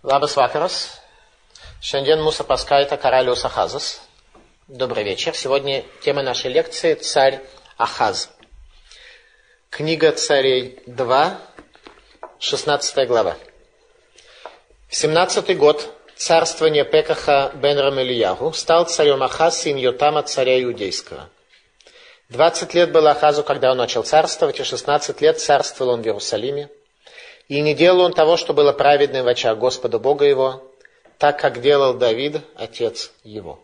Labas vakaras. Šiandien mūsų paskaita karalius Ахазас. Добрый вечер. Сегодня тема нашей лекции «Царь Ахаз». Книга царей 2, 16 глава. В 17 год царствования Пекаха бен Рамельяху стал царем Ахаз, сын Йотама, царя Иудейского. 20 лет было Ахазу, когда он начал царствовать, и 16 лет царствовал он в Иерусалиме. И не делал он того, что было праведным в очах Господа Бога его, так как делал Давид, отец его.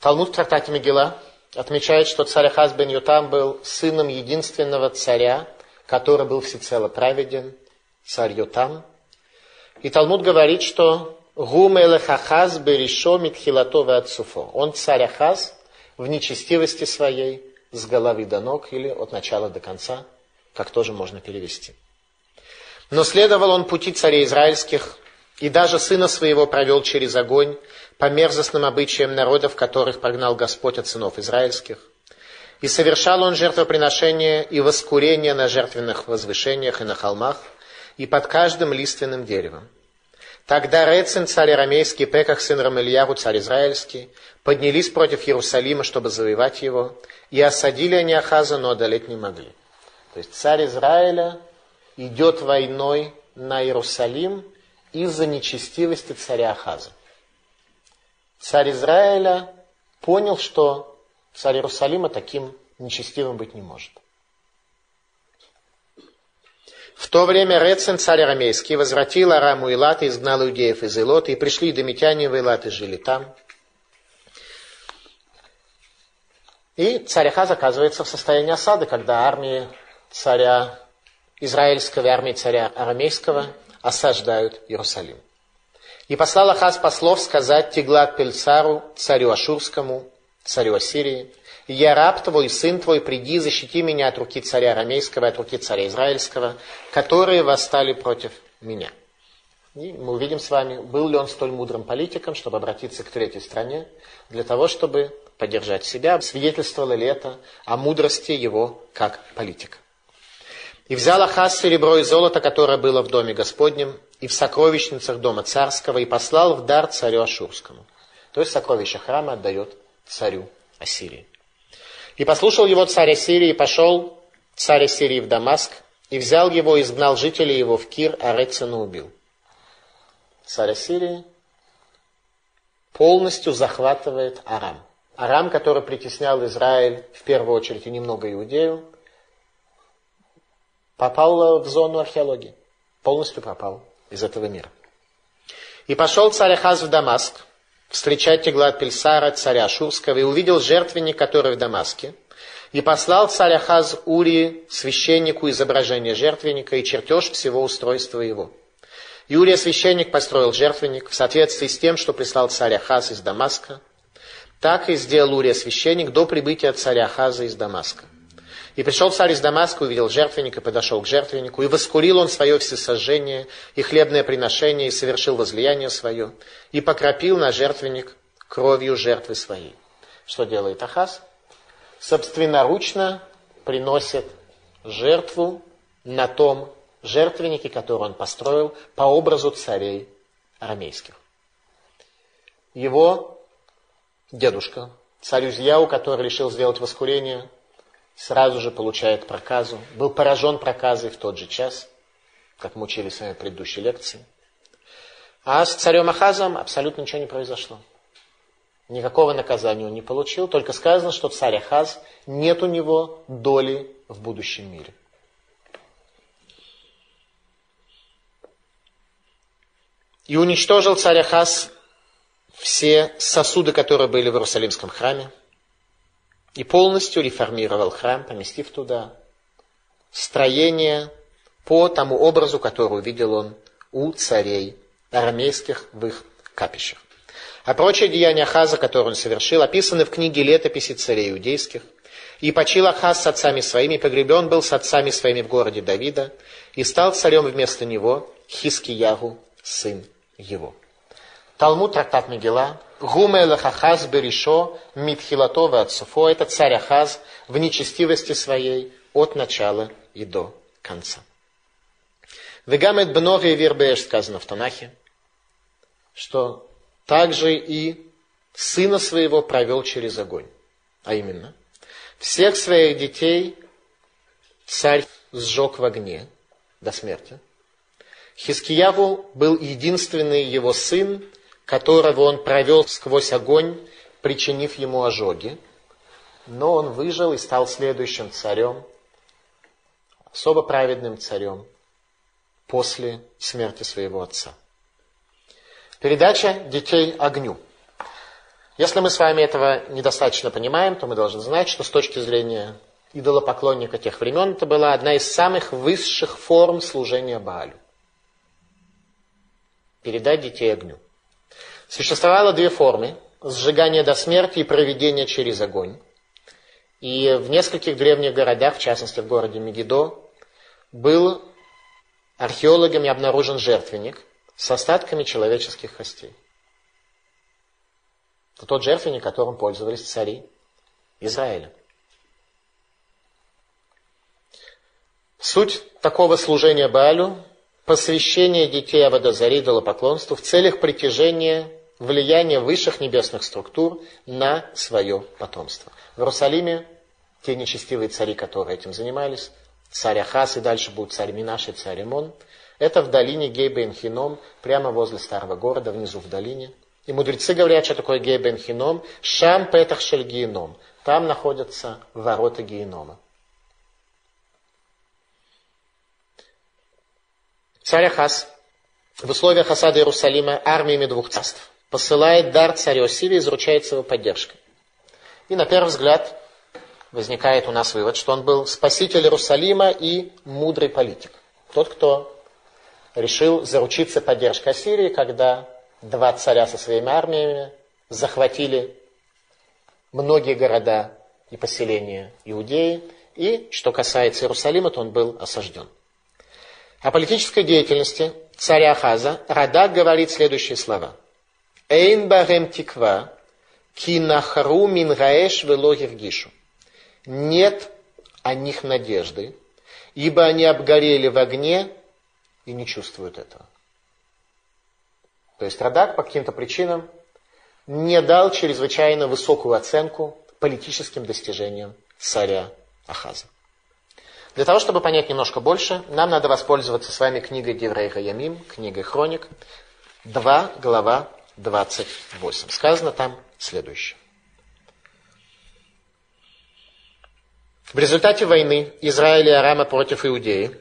Талмуд в трактате Мегила отмечает, что царь Ахаз бен Ютам был сыном единственного царя, который был всецело праведен, царь Ютам. И Талмуд говорит, что Гумелех Ахаз беришо митхилатова отцуфо. Он царь Ахаз в нечестивости своей с головы до ног или от начала до конца, как тоже можно перевести. Но следовал он пути царей израильских, и даже сына своего провел через огонь по мерзостным обычаям народов, которых прогнал Господь от сынов израильских. И совершал он жертвоприношения и воскурения на жертвенных возвышениях и на холмах, и под каждым лиственным деревом. Тогда Рецин, царь арамейский, Пеках, сын Рамельяру, царь израильский, поднялись против Иерусалима, чтобы завоевать его, и осадили они Ахаза, но одолеть не могли. То есть царь Израиля идет войной на Иерусалим из-за нечестивости царя Ахаза. Царь Израиля понял, что царь Иерусалима таким нечестивым быть не может. В то время Рецин, царь арамейский, возвратил Араму Илат и изгнал иудеев из Илота, и пришли домитяне в Илат и жили там. И царь Ахаз оказывается в состоянии осады, когда армии царя израильского и армии царя арамейского осаждают Иерусалим. И послал Ахаз послов сказать Тиглат Пельцару, царю Ашурскому, царю Ассирии, «Я раб твой, сын твой, приди, защити меня от руки царя арамейского, от руки царя израильского, которые восстали против меня». И мы увидим с вами, был ли он столь мудрым политиком, чтобы обратиться к третьей стране, для того, чтобы поддержать себя, свидетельствовало ли это о мудрости его как политика. И взял Ахаз серебро и золото, которое было в доме Господнем, и в сокровищницах дома царского, и послал в дар царю Ашурскому. То есть сокровища храма отдает царю Ассирии. И послушал его царь Ассирии, и пошел царь Ассирии в Дамаск, и взял его, и изгнал жителей его в Кир, а Рецина убил. Царь Ассирии полностью захватывает Арам. Арам, который притеснял Израиль, в первую очередь, и немного Иудею, попал в зону археологии. Полностью пропал из этого мира. И пошел царь Ахаз в Дамаск, встречать Теглат Пельсара, царя Шурского, и увидел жертвенник, который в Дамаске. И послал царь Ахаз Урии, священнику, изображение жертвенника и чертеж всего устройства его. Юрия священник построил жертвенник в соответствии с тем, что прислал царь Ахаз из Дамаска. Так и сделал Урия священник до прибытия царя Ахаза из Дамаска. И пришел царь из Дамаска, увидел жертвенник и подошел к жертвеннику, и воскурил он свое всесожжение и хлебное приношение, и совершил возлияние свое, и покропил на жертвенник кровью жертвы своей. Что делает Ахаз? Собственноручно приносит жертву на том жертвеннике, который он построил по образу царей арамейских. Его дедушка, царь Узьяу, который решил сделать воскурение, сразу же получает проказу, был поражен проказой в тот же час, как мы учили с вами в предыдущей лекции. А с царем Ахазом абсолютно ничего не произошло. Никакого наказания он не получил, только сказано, что царь Ахаз, нет у него доли в будущем мире. И уничтожил царь Ахаз все сосуды, которые были в Иерусалимском храме, и полностью реформировал храм, поместив туда строение по тому образу, который увидел он у царей арамейских в их капищах. А прочие деяния Ахаза, которые он совершил, описаны в книге летописи царей иудейских. И почил Ахаз с отцами своими, погребен был с отцами своими в городе Давида, и стал царем вместо него Хискиягу, сын его. Талмуд, трактат Мегила, Гумелах Ахаз Беришо, Митхилатова от Суфо, это царь Ахаз в нечестивости своей от начала и до конца. Вегамет Бноги и Вирбеш сказано в Танахе. что также и сына своего провел через огонь. А именно, всех своих детей царь сжег в огне до смерти. Хискияву был единственный его сын, которого он провел сквозь огонь, причинив ему ожоги. Но он выжил и стал следующим царем, особо праведным царем после смерти своего отца. Передача детей огню. Если мы с вами этого недостаточно понимаем, то мы должны знать, что с точки зрения идолопоклонника тех времен это была одна из самых высших форм служения Баалю. Передать детей огню. Существовало две формы. Сжигание до смерти и проведение через огонь. И в нескольких древних городах, в частности в городе Мегидо, был археологами обнаружен жертвенник с остатками человеческих костей. Это тот жертвенник, которым пользовались цари Израиля. Суть такого служения Баалю – посвящение детей Авадозари идолопоклонству в целях притяжения влияния высших небесных структур на свое потомство. В Иерусалиме те нечестивые цари, которые этим занимались, царь Ахас и дальше будут царь Минаш и царь Имон, это в долине Гейбен-Хином, прямо возле старого города, внизу в долине. И мудрецы говорят, что такое Гейбен-Хином, Шам Петах Шельгиеном. Там находятся ворота Генома. Царь Ахас в условиях осады Иерусалима армиями двух царств посылает дар царю Сирии, заручается его поддержкой. И на первый взгляд возникает у нас вывод, что он был спаситель Иерусалима и мудрый политик. Тот, кто решил заручиться поддержкой Ассирии, когда два царя со своими армиями захватили многие города и поселения Иудеи, и, что касается Иерусалима, то он был осажден. О политической деятельности царя Ахаза Радак говорит следующие слова. «אין בהם תקווה, כי נחרו מן האש ולא הרגישו». Нет о них надежды, ибо они обгорели в огне и не чувствуют этого. То есть Радак по каким-то причинам не дал чрезвычайно высокую оценку политическим достижениям царя Ахаза. Для того, чтобы понять немножко больше, нам надо воспользоваться с вами книгой דברי הימים, книгой Хроник, 2, глава 28. Сказано там следующее. В результате войны Израиля и Арама против Иудеи,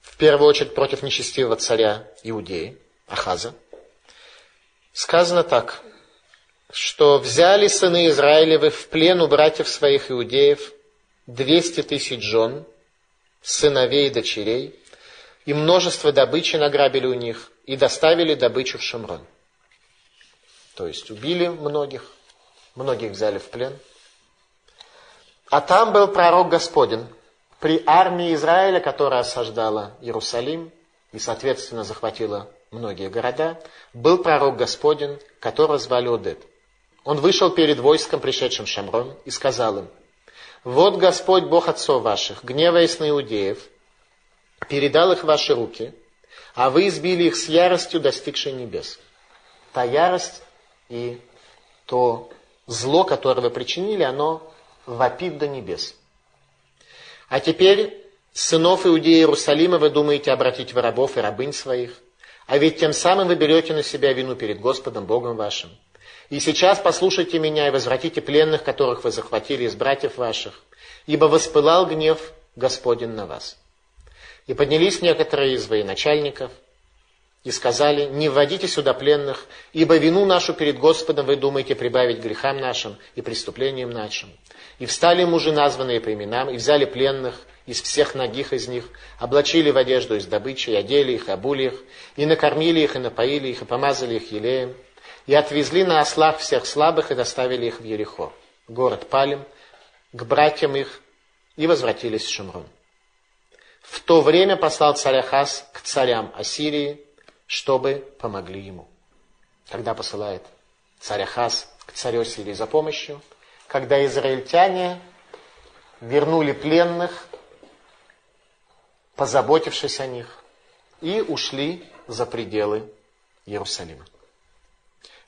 в первую очередь против нечестивого царя Иудеи, Ахаза, сказано так, что взяли сыны Израилевы в плен у братьев своих иудеев 200 тысяч жен, сыновей и дочерей, и множество добычи награбили у них, и доставили добычу в Шамрон. То есть убили многих, многих взяли в плен – а там был пророк Господень при армии Израиля, которая осаждала Иерусалим и, соответственно, захватила многие города, был пророк Господень, которого звали Одет. Он вышел перед войском, пришедшим Шамрон, и сказал им, «Вот Господь, Бог отцов ваших, гневаясь на иудеев, передал их в ваши руки, а вы избили их с яростью, достигшей небес». Та ярость и то зло, которое вы причинили, оно вопит до небес. А теперь, сынов Иудеи Иерусалима, вы думаете обратить в рабов и рабынь своих, а ведь тем самым вы берете на себя вину перед Господом Богом вашим. И сейчас послушайте меня и возвратите пленных, которых вы захватили из братьев ваших, ибо воспылал гнев Господень на вас. И поднялись некоторые из военачальников – и сказали, не вводите сюда пленных, ибо вину нашу перед Господом вы думаете прибавить грехам нашим и преступлениям нашим. И встали мужи, названные по именам, и взяли пленных из всех ногих из них, облачили в одежду из добычи, и одели их, обули их, и накормили их, и напоили их, и помазали их елеем, и отвезли на ослах всех слабых, и доставили их в Ерехо, город Палим, к братьям их, и возвратились в Шамрон. В то время послал царь Ахаз к царям Ассирии, чтобы помогли ему. Когда посылает царь Ахаз к царю Сирии за помощью, когда израильтяне вернули пленных, позаботившись о них, и ушли за пределы Иерусалима.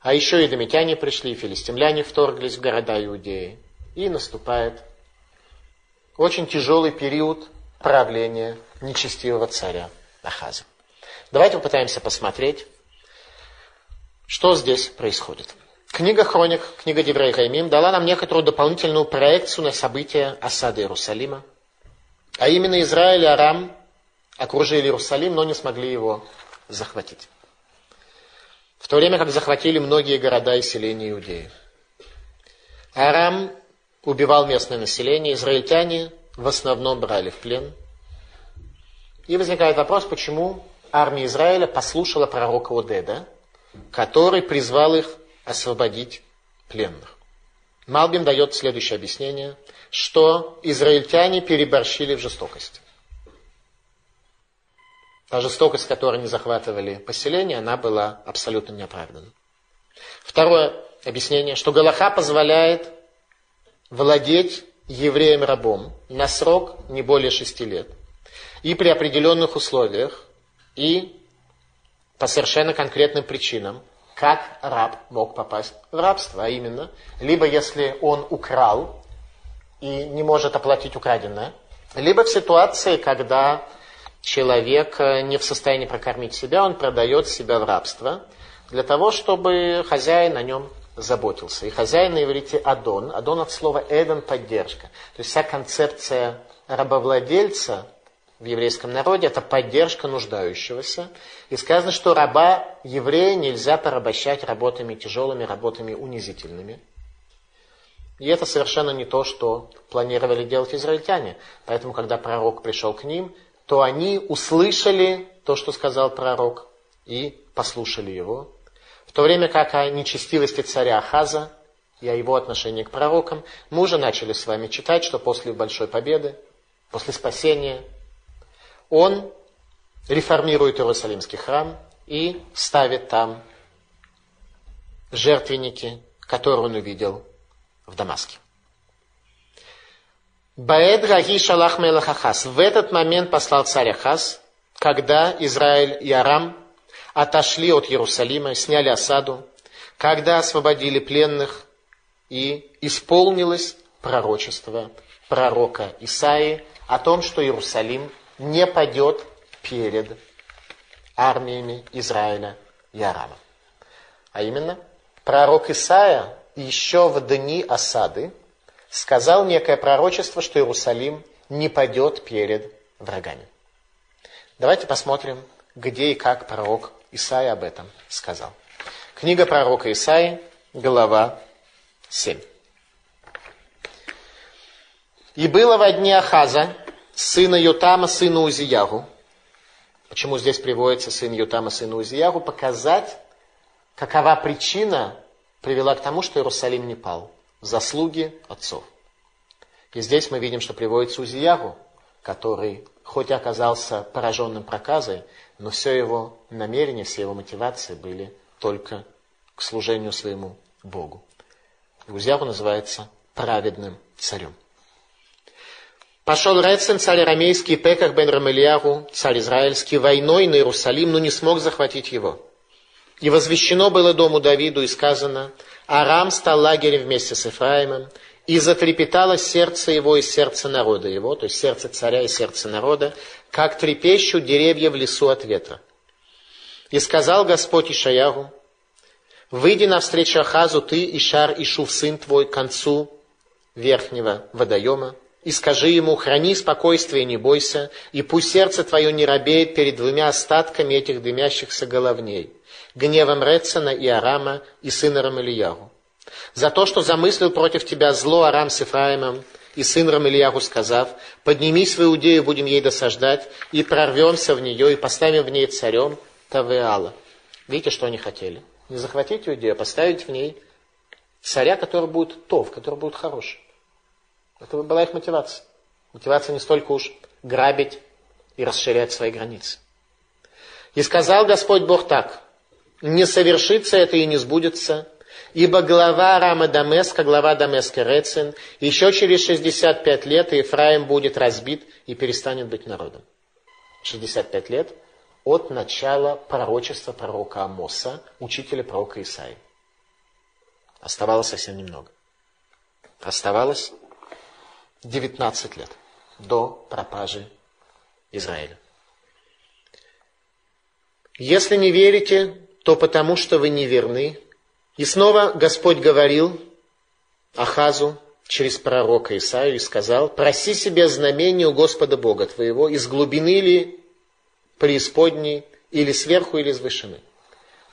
А еще и домитяне пришли, и филистимляне вторглись в города Иудеи. И наступает очень тяжелый период правления нечестивого царя Ахаза. Давайте попытаемся посмотреть, что здесь происходит. Книга Хроник, книга Деврей Хаймим дала нам некоторую дополнительную проекцию на события осады Иерусалима. А именно Израиль и Арам окружили Иерусалим, но не смогли его захватить. В то время как захватили многие города и селения Иудеи. Арам убивал местное население, израильтяне в основном брали в плен. И возникает вопрос, почему армия Израиля послушала пророка Одеда, который призвал их освободить пленных. Малбин дает следующее объяснение, что израильтяне переборщили в жестокости. Та жестокость, которой они захватывали поселение, она была абсолютно неоправдана. Второе объяснение, что Галаха позволяет владеть евреем-рабом на срок не более шести лет и при определенных условиях и по совершенно конкретным причинам, как раб мог попасть в рабство, а именно, либо если он украл и не может оплатить украденное, либо в ситуации, когда человек э, не в состоянии прокормить себя, он продает себя в рабство для того, чтобы хозяин о нем заботился. И хозяин на иврите Адон. Адон от слова Эден – поддержка. То есть вся концепция рабовладельца в еврейском народе – это поддержка нуждающегося. И сказано, что раба еврея нельзя порабощать работами тяжелыми, работами унизительными. И это совершенно не то, что планировали делать израильтяне. Поэтому, когда пророк пришел к ним, то они услышали то, что сказал пророк, и послушали его. В то время как о нечестивости царя Ахаза и о его отношении к пророкам, мы уже начали с вами читать, что после большой победы, после спасения, он реформирует Иерусалимский храм и ставит там жертвенники, которые он увидел в Дамаске. Баэд Гаги Шалах Мелахахас. В этот момент послал царь Ахаз, когда Израиль и Арам отошли от Иерусалима, сняли осаду, когда освободили пленных, и исполнилось пророчество пророка Исаии о том, что Иерусалим не падет перед армиями Израиля и Арама. А именно, пророк Исаия еще в дни осады сказал некое пророчество, что Иерусалим не падет перед врагами. Давайте посмотрим, где и как пророк Исаия об этом сказал. Книга пророка Исаии, глава 7. «И было во дне Ахаза, сына Ютама, сына Узиягу». Почему здесь приводится сын Ютама, сына Узиягу? Показать, какова причина привела к тому, что Иерусалим не пал. Заслуги отцов. И здесь мы видим, что приводится Узиягу, который хоть и оказался пораженным проказой, но все его намерения, все его мотивации были только к служению своему Богу. Узиягу называется праведным царем. Пошел Рецин, царь арамейский, Пеках бен Рамельяру, царь израильский, войной на Иерусалим, но не смог захватить его. И возвещено было дому Давиду и сказано, Арам стал лагерем вместе с Ефраимом, и затрепетало сердце его и сердце народа его, то есть сердце царя и сердце народа, как трепещут деревья в лесу от ветра. И сказал Господь Ишаяру, выйди навстречу Ахазу ты, Ишар, Ишув, сын твой, к концу верхнего водоема, и скажи ему, храни спокойствие, не бойся, и пусть сердце твое не робеет перед двумя остатками этих дымящихся головней, гневом Рецена и Арама и сына Рамильяру. За то, что замыслил против тебя зло Арам с Ефраимом, и сын Рамильяру сказав, поднимись в Иудею, будем ей досаждать, и прорвемся в нее, и поставим в ней царем Тавеала. Видите, что они хотели? Не захватить Иудею, а поставить в ней царя, который будет тов, который будет хороший. Это была их мотивация. Мотивация не столько уж грабить и расширять свои границы. И сказал Господь Бог так, не совершится это и не сбудется, ибо глава Рама Дамеска, глава Дамеска Рецин, еще через 65 лет Ефраим будет разбит и перестанет быть народом. 65 лет от начала пророчества пророка Амоса, учителя пророка Исаи. Оставалось совсем немного. Оставалось 19 лет до пропажи Израиля. Если не верите, то потому что вы неверны. И снова Господь говорил Ахазу через пророка Исаию и сказал, проси себе знамение у Господа Бога твоего из глубины ли преисподней, или сверху, или из вышины.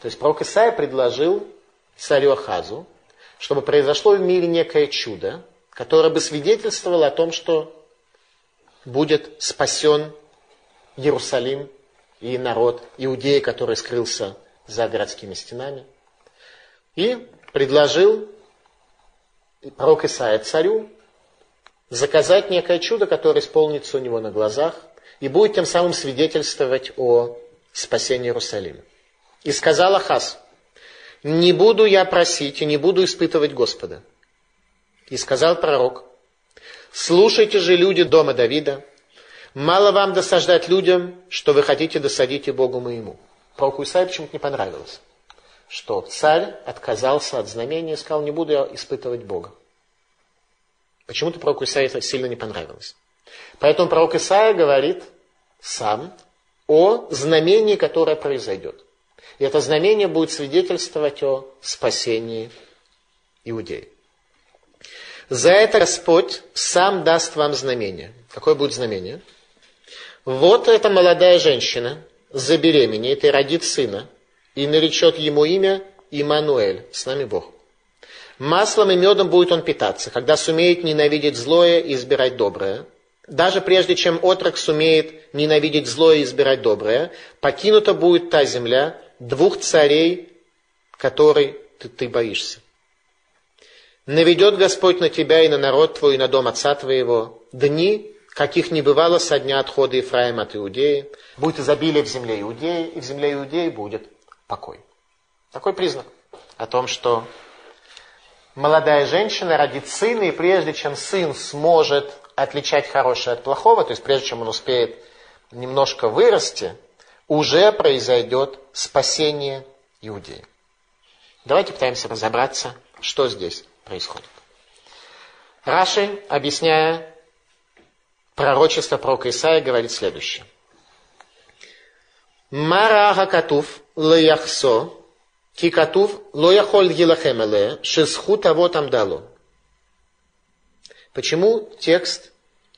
То есть пророк Исаия предложил царю Ахазу, чтобы произошло в мире некое чудо, которое бы свидетельствовало о том, что будет спасен Иерусалим и народ Иудеи, который скрылся за городскими стенами. И предложил пророк Исаия царю заказать некое чудо, которое исполнится у него на глазах, и будет тем самым свидетельствовать о спасении Иерусалима. И сказал Ахаз, не буду я просить и не буду испытывать Господа. И сказал пророк, слушайте же люди дома Давида, мало вам досаждать людям, что вы хотите досадить и Богу моему. Пророку Исаию почему-то не понравилось, что царь отказался от знамения и сказал, не буду я испытывать Бога. Почему-то пророку Исаию это сильно не понравилось. Поэтому пророк Исаия говорит сам о знамении, которое произойдет. И это знамение будет свидетельствовать о спасении иудеи. За это Господь сам даст вам знамение. Какое будет знамение? Вот эта молодая женщина забеременеет и родит сына, и наречет ему имя Имануэль, с нами Бог. Маслом и медом будет он питаться, когда сумеет ненавидеть злое и избирать доброе. Даже прежде чем отрок сумеет ненавидеть злое и избирать доброе, покинута будет та земля двух царей, которой ты, ты боишься. Наведет Господь на тебя и на народ твой, и на дом отца твоего дни, каких не бывало со дня отхода Ефраима от Иудеи. Будет изобилие в земле Иудеи, и в земле Иудеи будет покой. Такой признак о том, что молодая женщина родит сына, и прежде чем сын сможет отличать хорошее от плохого, то есть прежде чем он успеет немножко вырасти, уже произойдет спасение Иудеи. Давайте пытаемся разобраться, что здесь происходит. Раши, объясняя пророчество пророка Исаия, говорит следующее. Мара Хакатув Лаяхсо, Кикатув Лояхоль Гилахемеле, Шисху того там дало. Почему текст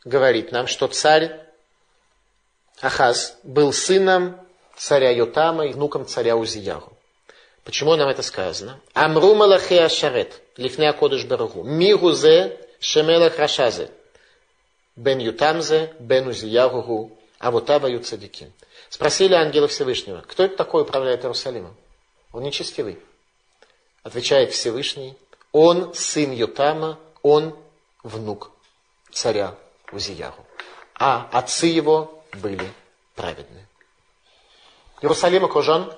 говорит нам, что царь Ахаз был сыном царя Йотама и внуком царя Узияру? Почему нам это сказано? Амру Малахи Ашарет, Лифне Кодыш Барагу, Мигузе Шемелах Рашазе, Бен Ютамзе, Бен Узияру, Авутава Юцадиким. Спросили ангелы Всевышнего, кто это такой управляет Иерусалимом? Он нечестивый. Отвечает Всевышний, он сын Ютама, он внук царя Узияру. А отцы его были праведные. Иерусалим окружен.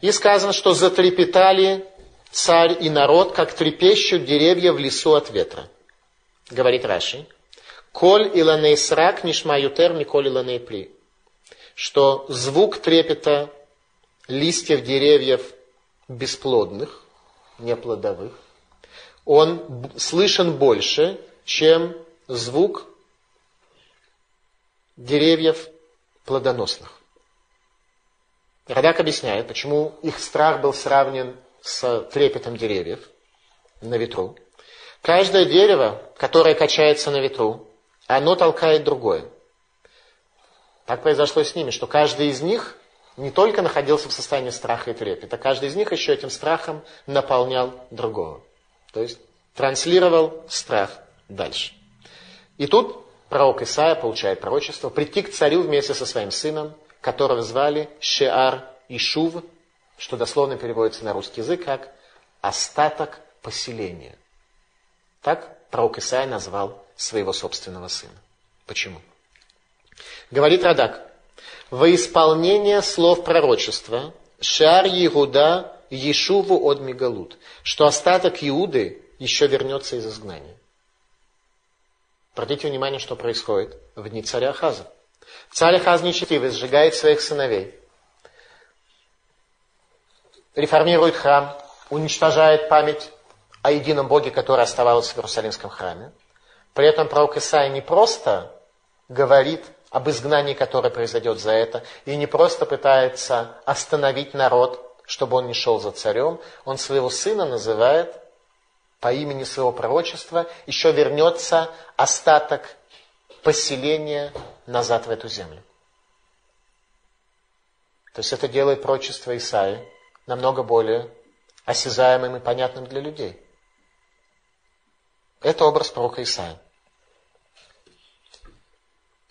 И сказано, что затрепетали царь и народ, как трепещут деревья в лесу от ветра. Говорит Раши. Коль иланей срак нишма ютер миколь иланей при. Что звук трепета листьев деревьев бесплодных, неплодовых, он слышен больше, чем звук деревьев плодоносных. Радак объясняет, почему их страх был сравнен с трепетом деревьев на ветру. Каждое дерево, которое качается на ветру, оно толкает другое. Так произошло с ними, что каждый из них не только находился в состоянии страха и трепета, каждый из них еще этим страхом наполнял другого. То есть транслировал страх дальше. И тут пророк Исаия получает пророчество прийти к царю вместе со своим сыном, которого звали Шеар Ишув, что дословно переводится на русский язык как «остаток поселения». Так пророк Исаия назвал своего собственного сына. Почему? Говорит Радак, во исполнение слов пророчества Шар Иуда Ешуву от Мегалут, что остаток Иуды еще вернется из изгнания. Обратите внимание, что происходит в дни царя Ахаза. Царь Ахаз нечестивый сжигает своих сыновей, реформирует храм, уничтожает память о едином Боге, который оставался в Иерусалимском храме. При этом пророк Исаия не просто говорит об изгнании, которое произойдет за это, и не просто пытается остановить народ, чтобы он не шел за царем, он своего сына называет по имени своего пророчества, еще вернется остаток поселения назад в эту землю. То есть это делает пророчество Исаи намного более осязаемым и понятным для людей. Это образ пророка Исаия.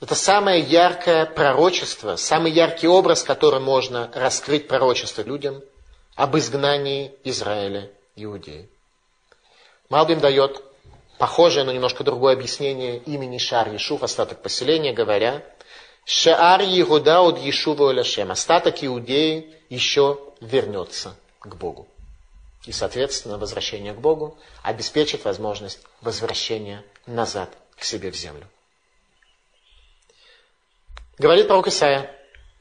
Это самое яркое пророчество, самый яркий образ, который можно раскрыть пророчество людям об изгнании Израиля Иудеи. Малбим дает похожее, но немножко другое объяснение имени Шар Ешув, остаток поселения, говоря, Шаар Егуда от Ешува Оляшем, остаток Иудеи еще вернется к Богу. И, соответственно, возвращение к Богу обеспечит возможность возвращения назад к себе в землю. Говорит пророк Исаия,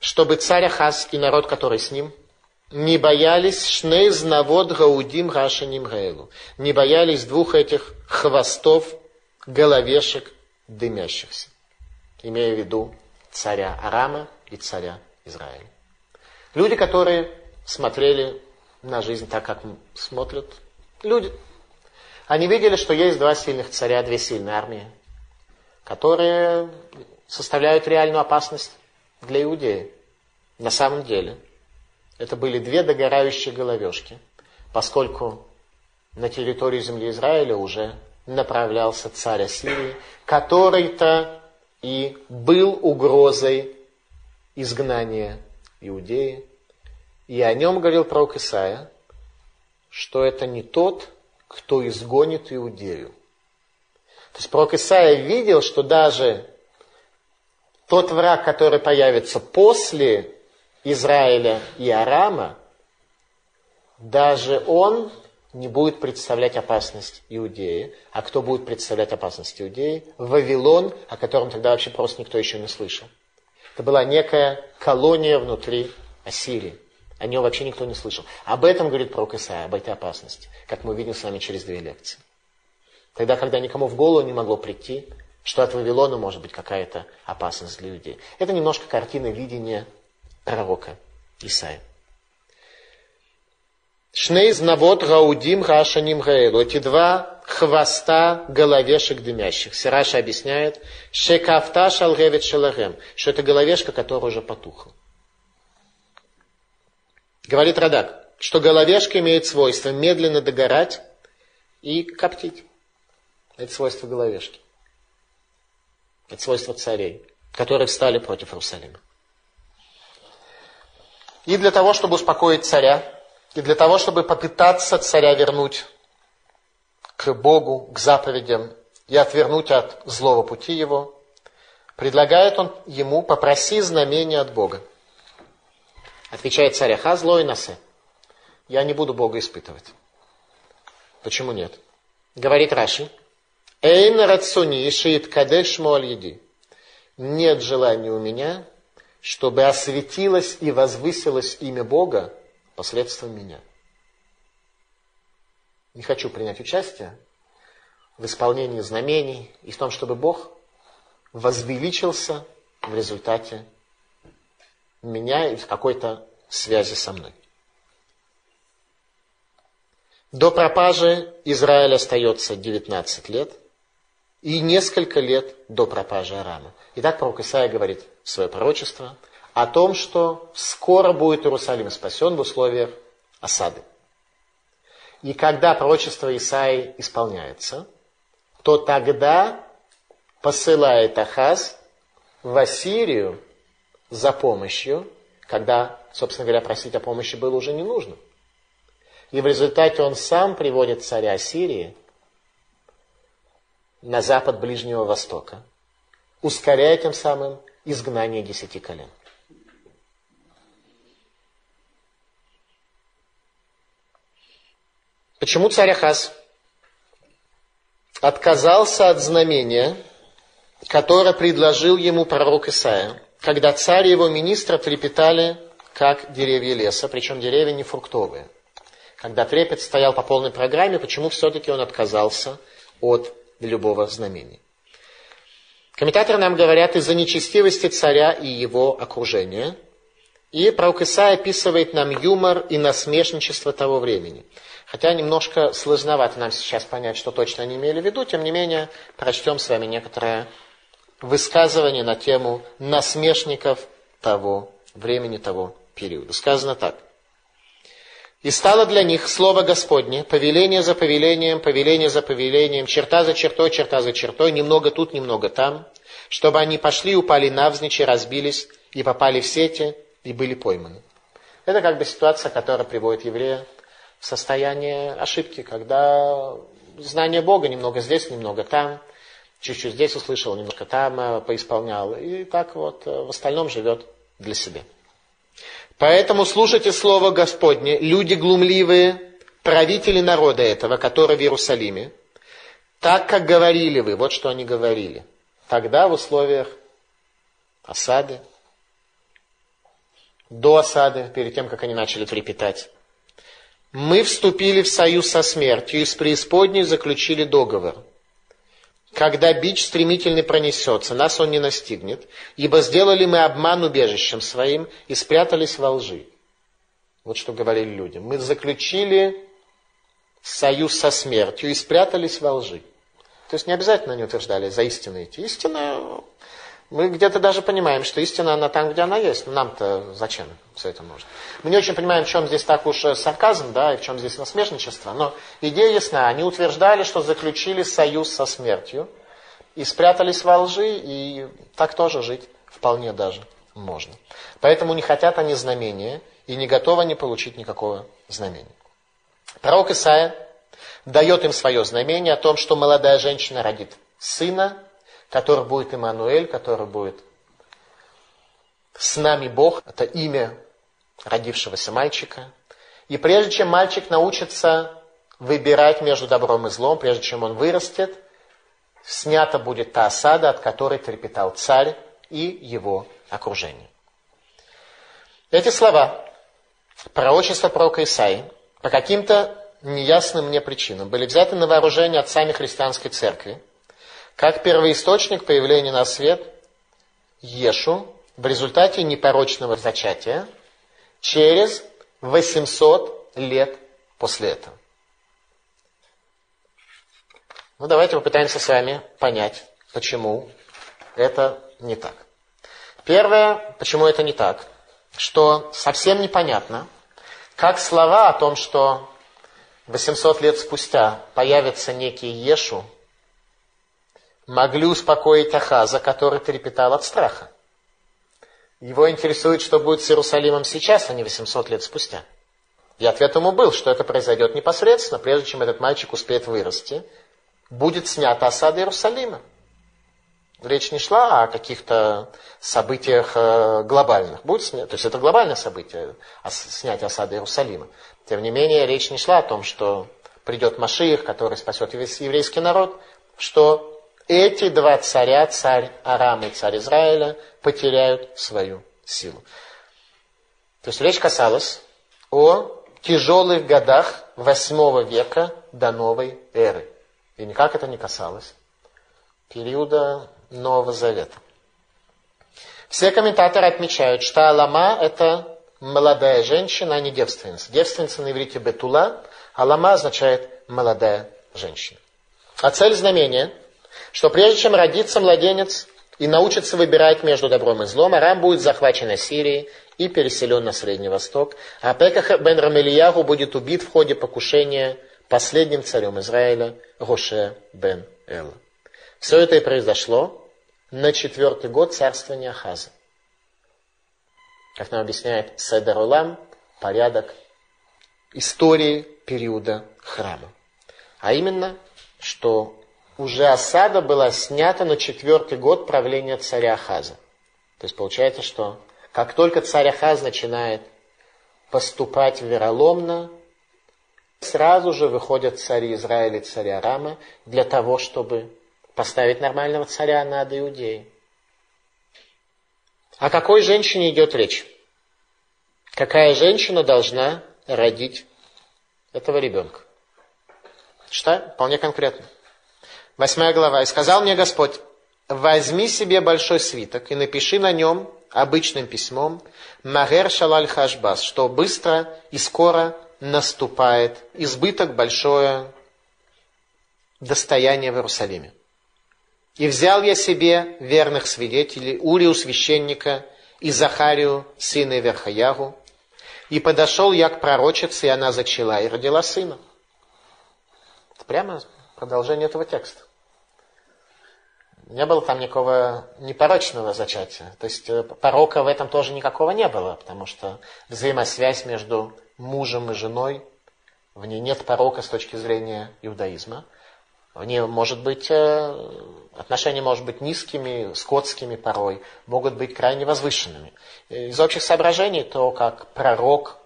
чтобы царь Ахаз и народ, который с ним, не боялись шней знавод гаудим рашаним гаэлу, не боялись двух этих хвостов, головешек дымящихся, имея в виду царя Арама и царя Израиля. Люди, которые смотрели на жизнь так, как смотрят люди. Они видели, что есть два сильных царя, две сильные армии, которые составляют реальную опасность для иудеи. На самом деле, это были две догорающие головешки, поскольку на территорию земли Израиля уже направлялся царь Ассирии, который-то и был угрозой изгнания Иудеи. И о нем говорил пророк Исаия, что это не тот, кто изгонит Иудею. То есть пророк Исаия видел, что даже тот враг, который появится после Израиля и Арама, даже он не будет представлять опасность Иудеи. А кто будет представлять опасность Иудеи? Вавилон, о котором тогда вообще просто никто еще не слышал. Это была некая колония внутри Ассирии. О нем вообще никто не слышал. Об этом говорит пророк Исаия, об этой опасности, как мы увидим с вами через две лекции. Тогда, когда никому в голову не могло прийти, что от Вавилона может быть какая-то опасность для людей. Это немножко картина видения пророка Исаия. Шнейз навод гаудим рашаним гаэлу. Эти два хвоста головешек дымящихся. Раша объясняет, шекафта шалгевит шаларем, что это головешка, которая уже потухла. Говорит Радак, что головешка имеет свойство медленно догорать и коптить. Это свойство головешки. Это свойство царей, которые встали против Иерусалима. И для того, чтобы успокоить царя, и для того, чтобы попытаться царя вернуть к Богу, к заповедям и отвернуть от злого пути его, предлагает он ему попроси знамения от Бога. Отвечает царь Аха, злой насе. Я не буду Бога испытывать. Почему нет? Говорит Раши, Эйн рацуни шиит кадеш еди. Нет желания у меня, чтобы осветилось и возвысилось имя Бога посредством меня. Не хочу принять участие в исполнении знамений и в том, чтобы Бог возвеличился в результате меня и в какой-то связи со мной. До пропажи Израиль остается 19 лет – и несколько лет до пропажи Арама. Итак, пророк Исаия говорит свое пророчество о том, что скоро будет Иерусалим спасен в условиях осады. И когда пророчество Исаии исполняется, то тогда посылает Ахаз в Ассирию за помощью, когда, собственно говоря, просить о помощи было уже не нужно. И в результате он сам приводит царя Ассирии на запад Ближнего Востока, ускоряя тем самым изгнание десяти колен. Почему царь Ахаз отказался от знамения, которое предложил ему пророк Исаия, когда царь и его министра трепетали, как деревья леса, причем деревья не фруктовые. когда трепет стоял по полной программе, почему все-таки он отказался от любого знамения. Комментаторы нам говорят из-за нечестивости царя и его окружения. И пророк Исаия описывает нам юмор и насмешничество того времени. Хотя немножко сложновато нам сейчас понять, что точно они имели в виду, тем не менее, прочтем с вами некоторое высказывание на тему насмешников того времени, того периода. Сказано так. «И стало для них слово Господне, повеление за повелением, повеление за повелением, черта за чертой, черта за чертой, немного тут, немного там, чтобы они пошли, упали навзничь и разбились, и попали в сети, и были пойманы». Это как бы ситуация, которая приводит еврея состояние ошибки, когда знание Бога немного здесь, немного там, чуть-чуть здесь услышал, немного там э, поисполнял, и так вот э, в остальном живет для себя. Поэтому слушайте слово Господне, люди глумливые, правители народа этого, который в Иерусалиме, так, как говорили вы, вот что они говорили, тогда в условиях осады, до осады, перед тем, как они начали трепетать, мы вступили в союз со смертью и с преисподней заключили договор. Когда бич стремительный пронесется, нас он не настигнет, ибо сделали мы обман убежищем своим и спрятались во лжи. Вот что говорили люди. Мы заключили союз со смертью и спрятались во лжи. То есть не обязательно они утверждали за истину идти. Истина мы где-то даже понимаем, что истина, она там, где она есть. Но нам-то зачем все это нужно? Мы не очень понимаем, в чем здесь так уж э, сарказм, да, и в чем здесь насмешничество. Но идея ясна. Они утверждали, что заключили союз со смертью и спрятались во лжи, и так тоже жить вполне даже можно. Поэтому не хотят они знамения и не готовы они получить никакого знамения. Пророк Исаия дает им свое знамение о том, что молодая женщина родит сына, который будет Иммануэль, который будет с нами Бог, это имя родившегося мальчика. И прежде чем мальчик научится выбирать между добром и злом, прежде чем он вырастет, снята будет та осада, от которой трепетал царь и его окружение. Эти слова пророчества пророка Исаи по каким-то неясным мне причинам были взяты на вооружение отцами христианской церкви – как первоисточник появления на свет Ешу в результате непорочного зачатия через 800 лет после этого. Ну, давайте попытаемся с вами понять, почему это не так. Первое, почему это не так, что совсем непонятно, как слова о том, что 800 лет спустя появится некий Ешу, могли успокоить Ахаза, который трепетал от страха. Его интересует, что будет с Иерусалимом сейчас, а не 800 лет спустя. И ответ ему был, что это произойдет непосредственно, прежде чем этот мальчик успеет вырасти, будет снята осада Иерусалима. Речь не шла о каких-то событиях э, глобальных. Будет снято, то есть это глобальное событие, снятие осады Иерусалима. Тем не менее, речь не шла о том, что придет Машиих, который спасет весь еврейский народ, что эти два царя, царь Арам и царь Израиля, потеряют свою силу. То есть речь касалась о тяжелых годах восьмого века до новой эры. И никак это не касалось периода Нового Завета. Все комментаторы отмечают, что Алама – это молодая женщина, а не девственница. Девственница на иврите Бетула, Алама означает молодая женщина. А цель знамения – что прежде чем родится младенец и научится выбирать между добром и злом, Арам будет захвачен Ассирией и переселен на Средний Восток, а Пеках бен Рамельяху будет убит в ходе покушения последним царем Израиля Роше бен Эла. Все это и произошло на четвертый год царствования Ахаза. Как нам объясняет Седер Улам, порядок истории периода храма. А именно, что уже осада была снята на четвертый год правления царя Ахаза. То есть получается, что как только царь Ахаз начинает поступать вероломно, сразу же выходят цари Израиля и царя Рама для того, чтобы поставить нормального царя над Иудеей. О какой женщине идет речь? Какая женщина должна родить этого ребенка. Читаю, вполне конкретно. Восьмая глава. «И сказал мне Господь, возьми себе большой свиток и напиши на нем обычным письмом «Магер шалаль хашбас», что быстро и скоро наступает избыток большое достояние в Иерусалиме. И взял я себе верных свидетелей, Урию священника и Захарию, сына Верхаягу, и подошел я к пророчице, и она зачала и родила сына. Прямо продолжение этого текста. Не было там никакого непорочного зачатия. То есть э, порока в этом тоже никакого не было, потому что взаимосвязь между мужем и женой, в ней нет порока с точки зрения иудаизма. В ней может быть, э, отношения может быть низкими, скотскими порой, могут быть крайне возвышенными. Из общих соображений то, как пророк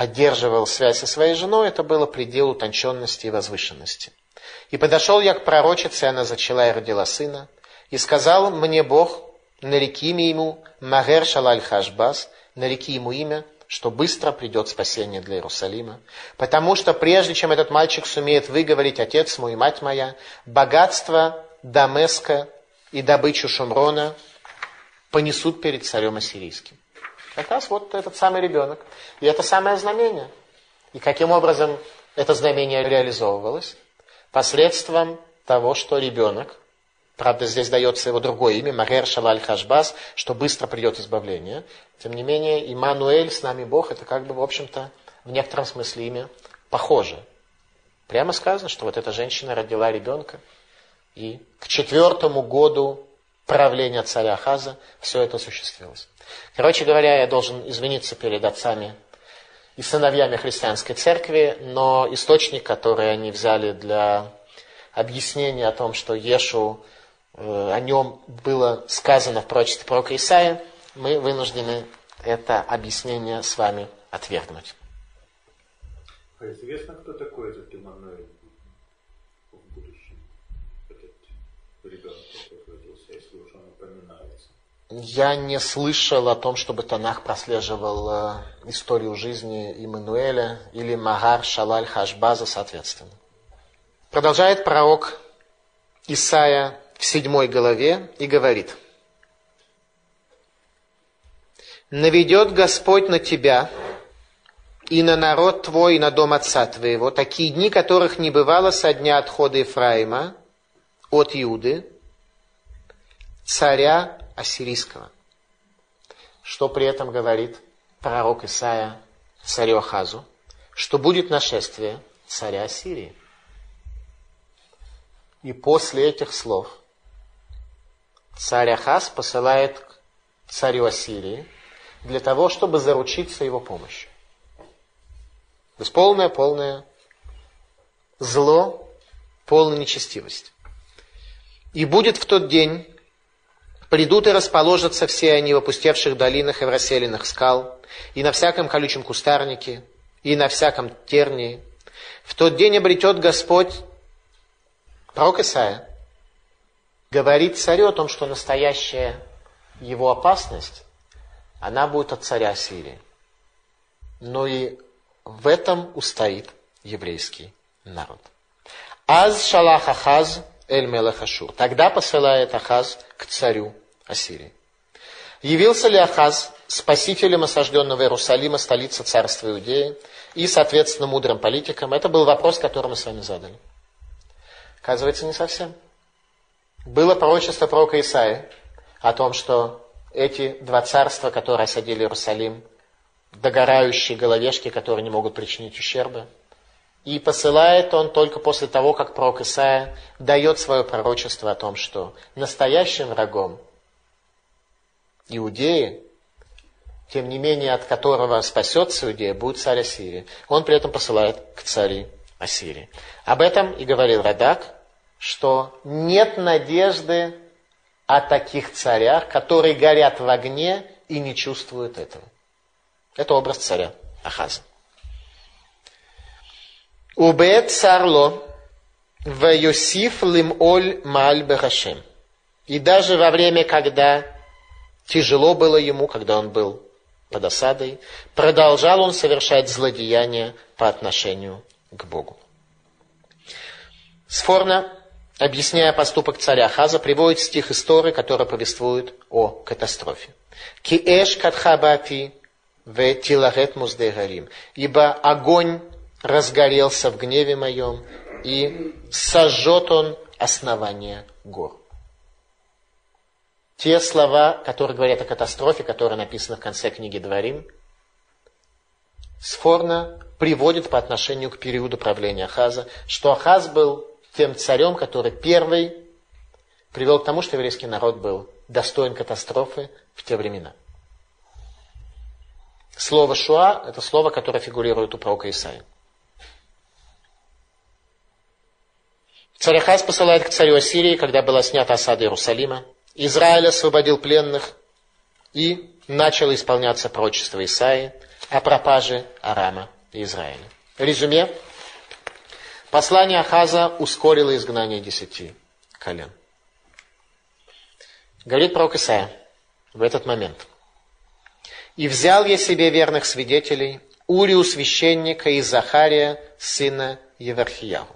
поддерживал связь со своей женой, это было предел утонченности и возвышенности. И подошел я к пророчице, она зачала и родила сына, и сказал мне Бог, нареки мне ему Магер Шалаль Хашбас, нареки ему имя, что быстро придет спасение для Иерусалима. Потому что прежде чем этот мальчик сумеет выговорить отец мой и мать моя, богатство Дамеска и добычу Шумрона понесут перед царем ассирийским. Как раз вот этот самый ребенок. И это самое знамение. И каким образом это знамение реализовывалось? Посредством того, что ребенок, правда здесь дается его другое имя, Магер Шалаль Хашбас, что быстро придет избавление. Тем не менее, Имануэль, с нами Бог, это как бы, в общем-то, в некотором смысле имя похоже. Прямо сказано, что вот эта женщина родила ребенка, и к четвертому году правления царя Ахаза все это осуществилось. Короче говоря, я должен извиниться перед отцами и сыновьями христианской церкви, но источник, который они взяли для объяснения о том, что Ешу, э, о нем было сказано в пророчестве пророка Исаия, мы вынуждены это объяснение с вами отвергнуть. А известно, кто такой этот Иммануэль в будущем? Этот ребенок, который родился, если уж он упоминается. Я не слышал о том, чтобы Танах прослеживал э, историю жизни Иммануэля или Магар Шалаль Хашбаза, соответственно. Продолжает пророк Исаия в седьмой главе и говорит. «Наведет Господь на тебя и на народ твой, и на дом отца твоего, такие дни, которых не бывало со дня отхода Ефраима от Иуды, царя ассирийского. Что при этом говорит пророк Исаия царю Ахазу? Что будет нашествие царя Ассирии. И после этих слов царь Ахаз посылает к царю Ассирии для того, чтобы заручиться его помощью. То есть полное, полное зло, полная нечестивость. И будет в тот день Придут и расположатся все они в опустевших долинах и в расселенных скал, и на всяком колючем кустарнике, и на всяком тернии. В тот день обретет Господь, пророк Исаия, говорит царю о том, что настоящая его опасность, она будет от царя Сирии. Но и в этом устоит еврейский народ. Аз шалах эль мелех Ашур. Тогда посылает Ахаз к царю Ассирии. Явился ли Ахаз спасителем осажденного Иерусалима, столицы царства Иудеи, и, соответственно, мудрым политиком? Это был вопрос, который мы с вами задали. Оказывается, не совсем. Было пророчество пророка Исаия о том, что эти два царства, которые осадили Иерусалим, догорающие головешки, которые не могут причинить ущерба, и посылает он только после того, как пророк Исаия дает свое пророчество о том, что настоящим врагом Иудеи, тем не менее от которого спасется Иудея, будет царь Ассирии. Он при этом посылает к царю Ассирии. Об этом и говорил Радак, что нет надежды о таких царях, которые горят в огне и не чувствуют этого. Это образ царя Ахаза. Убет царло в Йосиф лимоль маль бехашем. И даже во время, когда Тяжело было ему, когда он был под осадой, продолжал он совершать злодеяния по отношению к Богу. Сфорна, объясняя поступок царя Хаза, приводит стих истории, который повествует о катастрофе. Киэш катхабати в тиларет муздегарим. Ибо огонь разгорелся в гневе моем, и сожжет он основание гор. Те слова, которые говорят о катастрофе, которые написаны в конце книги Дворим, Сфорна приводит по отношению к периоду правления Ахаза, что Ахаз был тем царем, который первый привел к тому, что еврейский народ был достоин катастрофы в те времена. Слово «шуа» – это слово, которое фигурирует у пророка Исаия. Царь Ахаз посылает к царю Ассирии, когда была снята осада Иерусалима. Израиль освободил пленных и начало исполняться пророчество Исаии о пропаже Арама и Израиля. Резюме. Послание Ахаза ускорило изгнание десяти колен. Говорит пророк Исаия в этот момент. «И взял я себе верных свидетелей, Урию священника и Захария, сына Еверхияу».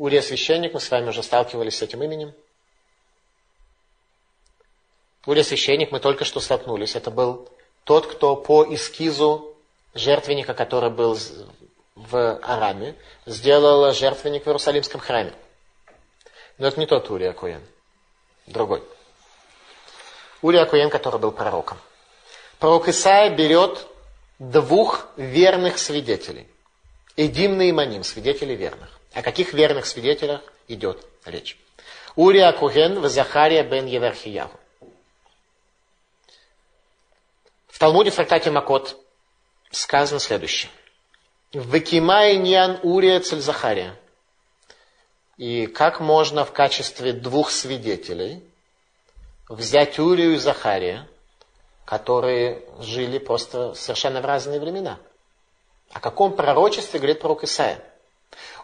Урия священник, мы с вами уже сталкивались с этим именем. Урия священник, мы только что столкнулись. Это был тот, кто по эскизу жертвенника, который был в Араме, сделал жертвенник в Иерусалимском храме. Но это не тот Урия Куен, другой. Урия Куен, который был пророком. Пророк Исаия берет двух верных свидетелей. Эдимна и Маним, свидетелей верных. О каких верных свидетелях идет речь? Урия Куген в Захария бен Еверхияху. В Талмуде в трактате Макот сказано следующее. Векимай ньян Урия цель Захария. И как можно в качестве двух свидетелей взять Урию и Захария, которые жили просто совершенно в разные времена? О каком пророчестве говорит пророк Исаия?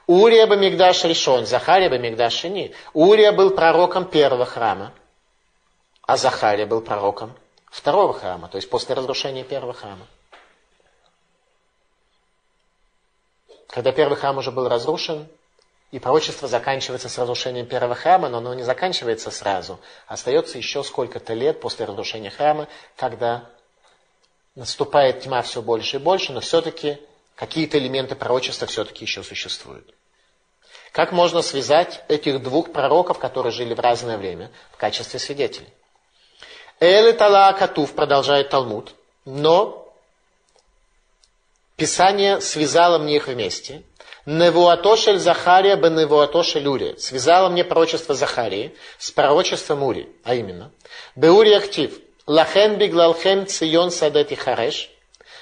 Урия Бамигдаш решен, Захария Бамигдаш шини. Урия был пророком первого храма, а Захария был пророком второго храма, то есть после разрушения первого храма. Когда первый храм уже был разрушен, и пророчество заканчивается с разрушением первого храма, но оно не заканчивается сразу. Остается еще сколько-то лет после разрушения храма, когда наступает тьма все больше и больше, но все-таки какие-то элементы пророчества все-таки еще существуют. Как можно связать этих двух пророков, которые жили в разное время, в качестве свидетелей? Эле Тала Катув, продолжает Талмуд, но Писание связало мне их вместе. Невуатошель Захария бен Невуатошель Урия. Связало мне пророчество Захарии с пророчеством Ури, а именно. Беури актив. Лахен биглалхем цион садети хареш.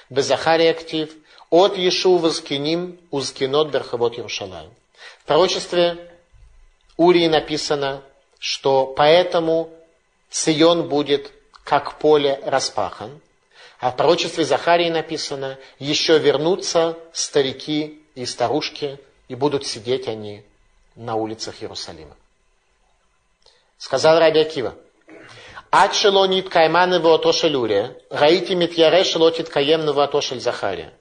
Безахария актив. От Ешу воскиним узкинот берхавот Иерушалаем. В пророчестве Урии написано, что поэтому Сион будет как поле распахан. А в пророчестве Захарии написано, еще вернутся старики и старушки, и будут сидеть они на улицах Иерусалима. Сказал Раби Акива, Ад шело ниткайман его атошелюре, раити митьяре шело титкаем его атошель Захария.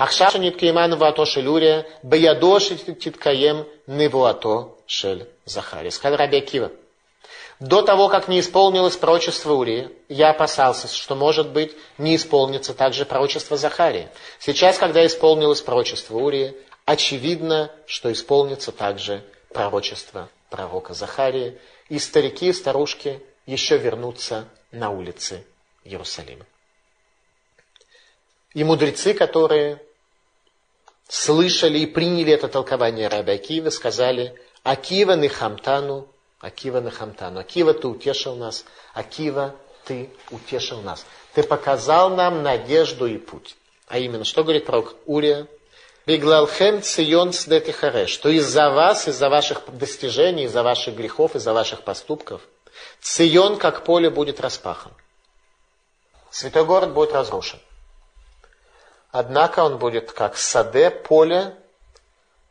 Ахшаша ниткайман его атошелюре, баядоши титкаем невуато шель Захария. Сказал Раби Акива, до того, как не исполнилось пророчество Урии, я опасался, что, может быть, не исполнится также пророчество Захарии. Сейчас, когда исполнилось пророчество Урии, очевидно, что исполнится также пророчество пророка Захарии, и старики и старушки еще вернутся на улицы Иерусалима. И мудрецы, которые слышали и приняли это толкование Раби Акива, сказали, Акива Нихамтану Акива Нахамтану. Акива, ты утешил нас. Акива, ты утешил нас. Ты показал нам надежду и путь. А именно, что говорит пророк Урия? Биглалхем цион сдетихаре, что из-за вас, из-за ваших достижений, из-за ваших грехов, из-за ваших поступков, Цион, как поле, будет распахан. Святой город будет разрушен. Однако он будет как саде, поле,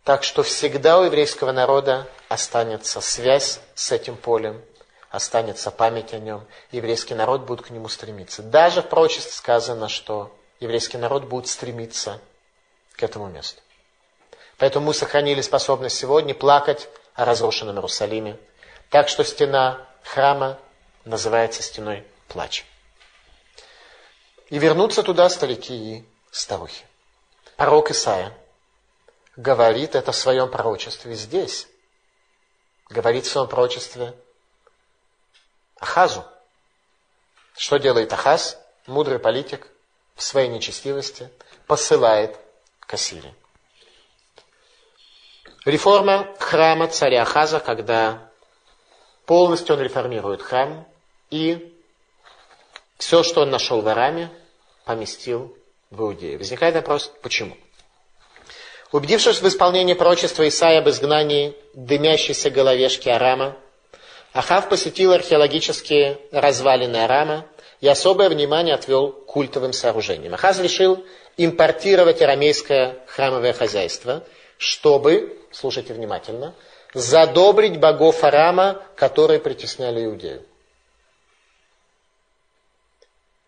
так что всегда у еврейского народа останется связь с этим полем, останется память о нем, еврейский народ будет к нему стремиться. Даже в пророчестве сказано, что еврейский народ будет стремиться к этому месту. Поэтому мы сохранили способность сегодня плакать о разрушенном Иерусалиме. Так что стена храма называется стеной плача. И вернутся туда старики старухи. Пророк Исаия говорит это в своем пророчестве здесь. Говорит в своем пророчестве Ахазу. Что делает Ахаз, мудрый политик, в своей нечестивости, посылает к Ассирии. Реформа храма царя Ахаза, когда полностью он реформирует храм и все, что он нашел в Араме, поместил в Иудею. Возникает вопрос, почему? Убедившись в исполнении пророчества Исаия об изгнании дымящейся головешки Арама, Ахав посетил археологические развалины Арама и особое внимание отвел культовым сооружениям. Ахаз решил импортировать арамейское храмовое хозяйство, чтобы, слушайте внимательно, задобрить богов Арама, которые притесняли Иудею.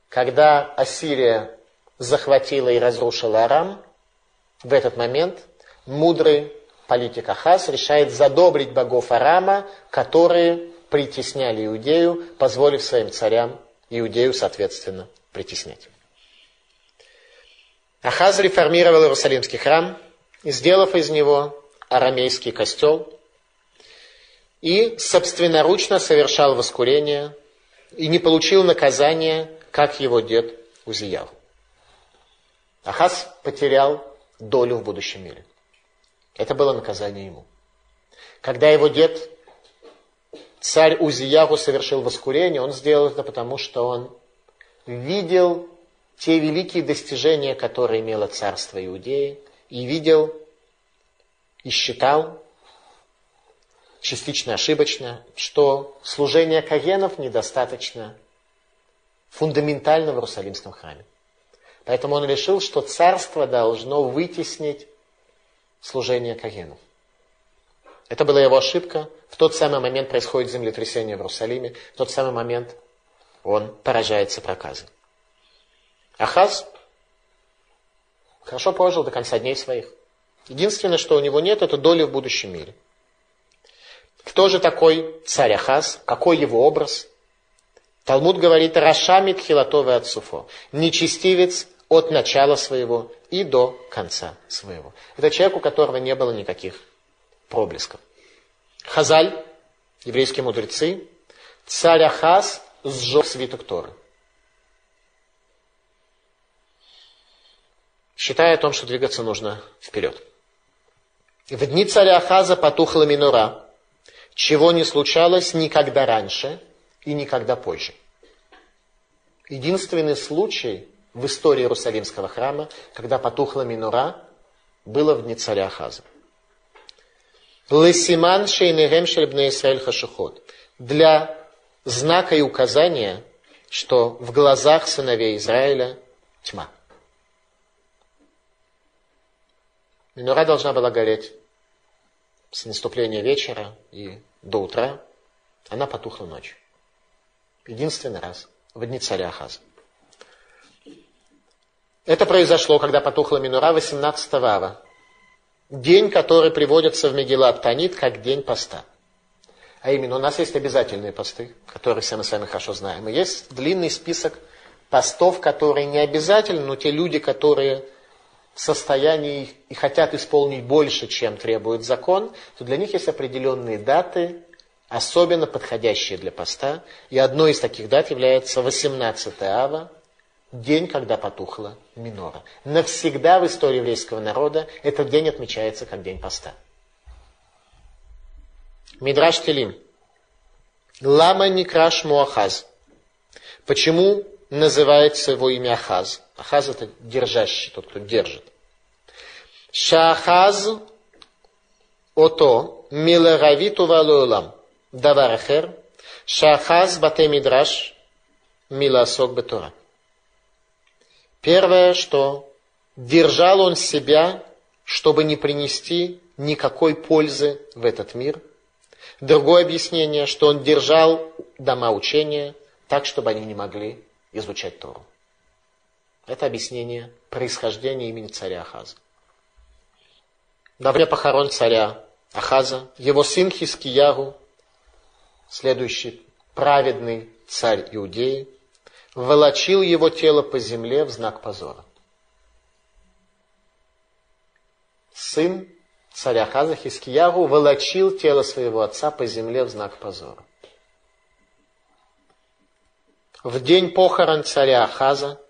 Когда Ассирия захватила и разрушила Арам, в этот момент мудрый политик Ахаз решает задобрить богов Арама, которые притесняли Иудею, позволив своим царям Иудею, соответственно, притеснять. Ахаз реформировал Иерусалимский храм, сделав из него арамейский костел, и собственноручно совершал воскурение, и не получил наказания, как его дед Узиял. Ахаз потерял долю в будущем мире. Это было наказание ему. Когда его дед, царь Узиягу, совершил воскурение, он сделал это потому, что он видел те великие достижения, которые имело царство Иудеи, и видел и считал, частично ошибочно, что служение Каенов недостаточно фундаментально в Иерусалимском храме. Поэтому он решил, что царство должно вытеснить служение Кагенов. Это была его ошибка. В тот самый момент происходит землетрясение в Иерусалиме. В тот самый момент он поражается проказом. Ахаз хорошо прожил до конца дней своих. Единственное, что у него нет, это доли в будущем мире. Кто же такой царь Ахаз? Какой его образ? Талмуд говорит «Рашамит хилатовый от суфо». Нечестивец от начала своего и до конца своего. Это человек, у которого не было никаких проблесков. Хазаль, еврейские мудрецы, царь Ахаз сжег свиток Торы. Считая о том, что двигаться нужно вперед. В дни царя Ахаза потухла минура, чего не случалось никогда раньше и никогда позже. Единственный случай в истории Иерусалимского храма, когда потухла минура, было в дни царя Ахаза. Лесиман шейнерем шельбне Исраэль хашихот. Для знака и указания, что в глазах сыновей Израиля тьма. Минура должна была гореть с наступления вечера и до утра. Она потухла ночью. Единственный раз в дни царя Ахаза. Это произошло, когда потухла минура 18 ава. День, который приводится в Мегилат Танит как день поста. А именно, у нас есть обязательные посты, которые все мы с вами хорошо знаем. И есть длинный список постов, которые не обязательны, но те люди, которые в состоянии и хотят исполнить больше, чем требует закон, то для них есть определенные даты, особенно подходящие для поста. И одной из таких дат является 18 ава, день, когда потухла минора. Навсегда в истории еврейского народа этот день отмечается как день поста. Мидраш Телим. Лама Никраш Муахаз. Почему называется его имя Ахаз? Ахаз это держащий, тот, кто держит. Шахаз ото миларавиту валулам. Даварахер. Шахаз бате мидраш миласок бетура. Первое, что держал он себя, чтобы не принести никакой пользы в этот мир. Другое объяснение, что он держал дома учения так, чтобы они не могли изучать Тору. Это объяснение происхождения имени царя Ахаза. Время похорон царя Ахаза, его сын Хискиягу, следующий праведный царь Иудеи, волочил его тело по земле в знак позора. Сын царя Ахаза Хискиягу волочил тело своего отца по земле в знак позора. В день похорон царя Ахаза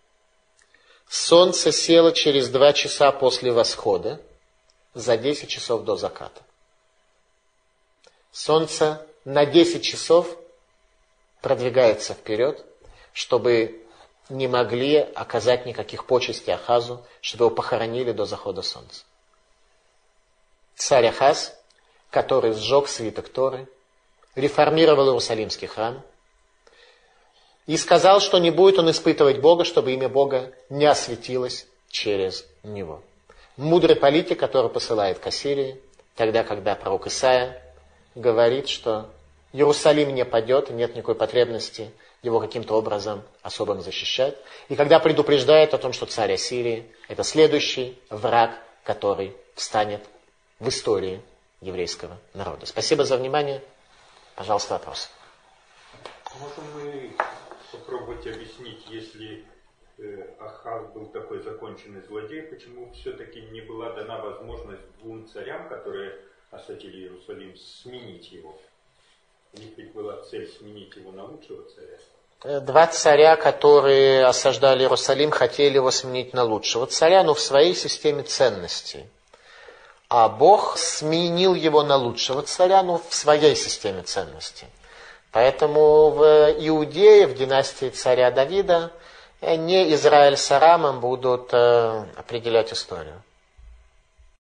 солнце село через два часа после восхода, за 10 часов до заката. Солнце на 10 часов продвигается вперед, чтобы не могли оказать никаких почестей Ахазу, чтобы его похоронили до захода солнца. Царь Ахаз, который сжег свиток Торы, реформировал Иерусалимский храм и сказал, что не будет он испытывать Бога, чтобы имя Бога не осветилось через него. Мудрый политик, который посылает к Ассирии, тогда, когда пророк Исаия говорит, что Иерусалим не падет, нет никакой потребности его каким-то образом особым защищать. И когда предупреждает о том, что царь Ассирии – это следующий враг, который встанет в истории еврейского народа. Спасибо за внимание. Пожалуйста, вопрос. Можем мы попробовать объяснить, если э, Ахаз был такой законченный злодей, почему все-таки не была дана возможность двум царям, которые осадили Иерусалим, сменить его? У них ведь была цель сменить его на лучшего царя. Э, два царя, которые осаждали Иерусалим, хотели его сменить на лучшего царя, но в своей системе ценностей. А Бог сменил его на лучшего царя, но в своей системе ценностей. Поэтому в Иудее, в династии царя Давида, не Израиль с Арамом будут э, определять историю.